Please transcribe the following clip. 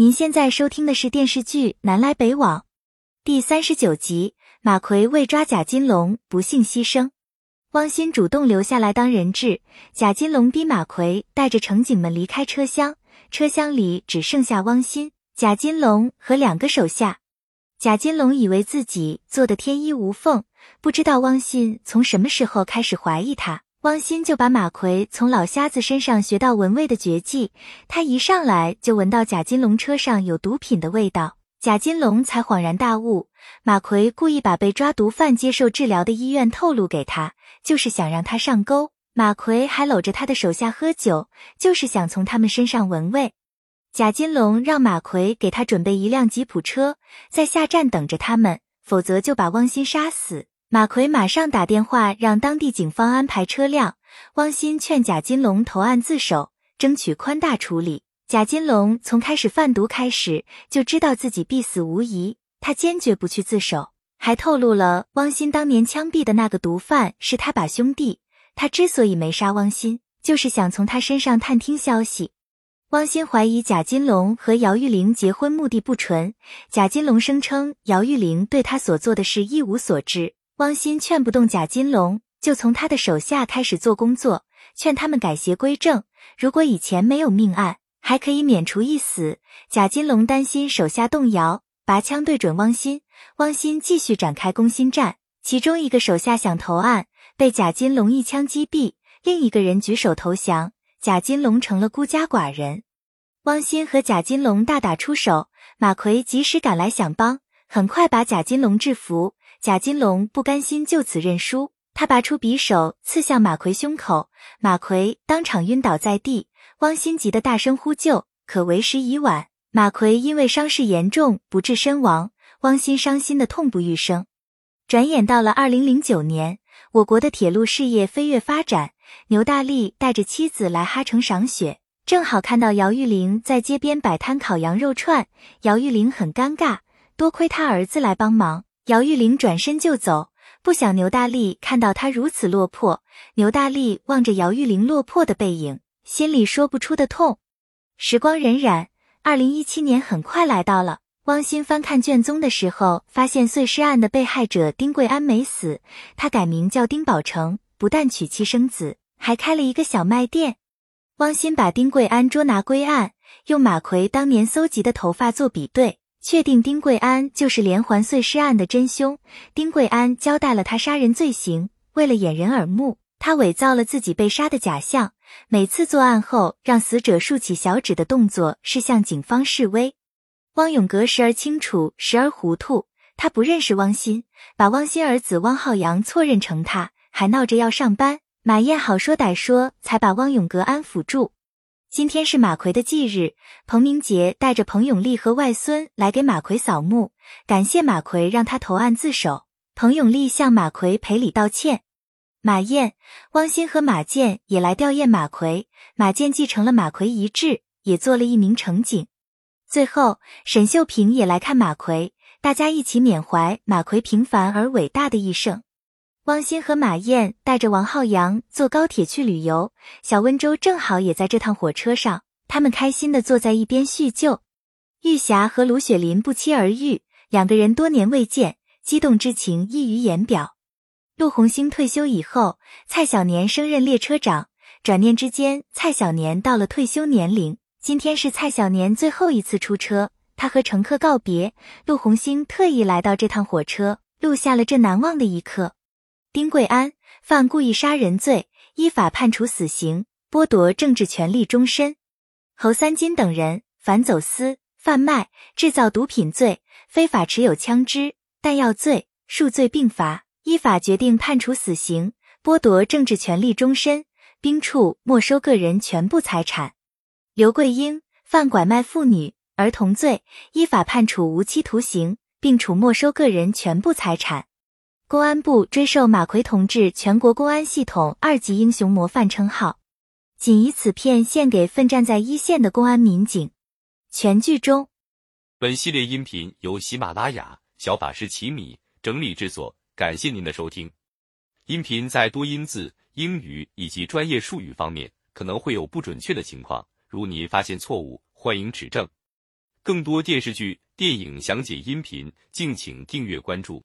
您现在收听的是电视剧《南来北往》第三十九集。马奎为抓贾金龙不幸牺牲，汪鑫主动留下来当人质。贾金龙逼马奎带着乘警们离开车厢，车厢里只剩下汪鑫、贾金龙和两个手下。贾金龙以为自己做的天衣无缝，不知道汪鑫从什么时候开始怀疑他。汪鑫就把马奎从老瞎子身上学到闻味的绝技，他一上来就闻到贾金龙车上有毒品的味道，贾金龙才恍然大悟，马奎故意把被抓毒贩接受治疗的医院透露给他，就是想让他上钩。马奎还搂着他的手下喝酒，就是想从他们身上闻味。贾金龙让马奎给他准备一辆吉普车，在下站等着他们，否则就把汪鑫杀死。马奎马上打电话让当地警方安排车辆。汪鑫劝贾金龙投案自首，争取宽大处理。贾金龙从开始贩毒开始就知道自己必死无疑，他坚决不去自首，还透露了汪鑫当年枪毙的那个毒贩是他把兄弟。他之所以没杀汪鑫，就是想从他身上探听消息。汪鑫怀疑贾金龙和姚玉玲结婚目的不纯，贾金龙声称姚玉玲对他所做的事一无所知。汪鑫劝不动贾金龙，就从他的手下开始做工作，劝他们改邪归正。如果以前没有命案，还可以免除一死。贾金龙担心手下动摇，拔枪对准汪鑫。汪鑫继续展开攻心战，其中一个手下想投案，被贾金龙一枪击毙；另一个人举手投降，贾金龙成了孤家寡人。汪鑫和贾金龙大打出手，马奎及时赶来想帮，很快把贾金龙制服。贾金龙不甘心就此认输，他拔出匕首刺向马奎胸口，马奎当场晕倒在地。汪鑫急得大声呼救，可为时已晚。马奎因为伤势严重不治身亡，汪鑫伤心的痛不欲生。转眼到了二零零九年，我国的铁路事业飞跃发展，牛大力带着妻子来哈城赏雪，正好看到姚玉玲在街边摆摊烤羊肉串，姚玉玲很尴尬，多亏他儿子来帮忙。姚玉玲转身就走，不想牛大力看到她如此落魄。牛大力望着姚玉玲落魄的背影，心里说不出的痛。时光荏苒，二零一七年很快来到了。汪鑫翻看卷宗的时候，发现碎尸案的被害者丁贵安没死，他改名叫丁宝成，不但娶妻生子，还开了一个小卖店。汪鑫把丁贵安捉拿归案，用马奎当年搜集的头发做比对。确定丁贵安就是连环碎尸案的真凶。丁贵安交代了他杀人罪行，为了掩人耳目，他伪造了自己被杀的假象。每次作案后，让死者竖起小指的动作是向警方示威。汪永革时而清楚，时而糊涂。他不认识汪鑫，把汪鑫儿子汪浩洋错认成他，还闹着要上班。马燕好说歹说，才把汪永革安抚住。今天是马奎的忌日，彭明杰带着彭永利和外孙来给马奎扫墓，感谢马奎让他投案自首。彭永利向马奎赔礼道歉。马燕、汪鑫和马健也来吊唁马奎。马健继承了马奎遗志，也做了一名乘警。最后，沈秀萍也来看马奎，大家一起缅怀马奎平凡而伟大的一生。汪鑫和马燕带着王浩洋坐高铁去旅游，小温州正好也在这趟火车上，他们开心的坐在一边叙旧。玉霞和卢雪林不期而遇，两个人多年未见，激动之情溢于言表。陆红星退休以后，蔡小年升任列车长，转念之间，蔡小年到了退休年龄。今天是蔡小年最后一次出车，他和乘客告别。陆红星特意来到这趟火车，录下了这难忘的一刻。丁贵安犯故意杀人罪，依法判处死刑，剥夺政治权利终身。侯三金等人反走私、贩卖、制造毒品罪，非法持有枪支、弹药罪，数罪并罚，依法决定判处死刑，剥夺政治权利终身，并处没收个人全部财产。刘桂英犯拐卖妇女、儿童罪，依法判处无期徒刑，并处没收个人全部财产。公安部追授马奎同志全国公安系统二级英雄模范称号，仅以此片献给奋战在一线的公安民警。全剧终。本系列音频由喜马拉雅小法师奇米整理制作，感谢您的收听。音频在多音字、英语以及专业术语方面可能会有不准确的情况，如您发现错误，欢迎指正。更多电视剧、电影详解音频，敬请订阅关注。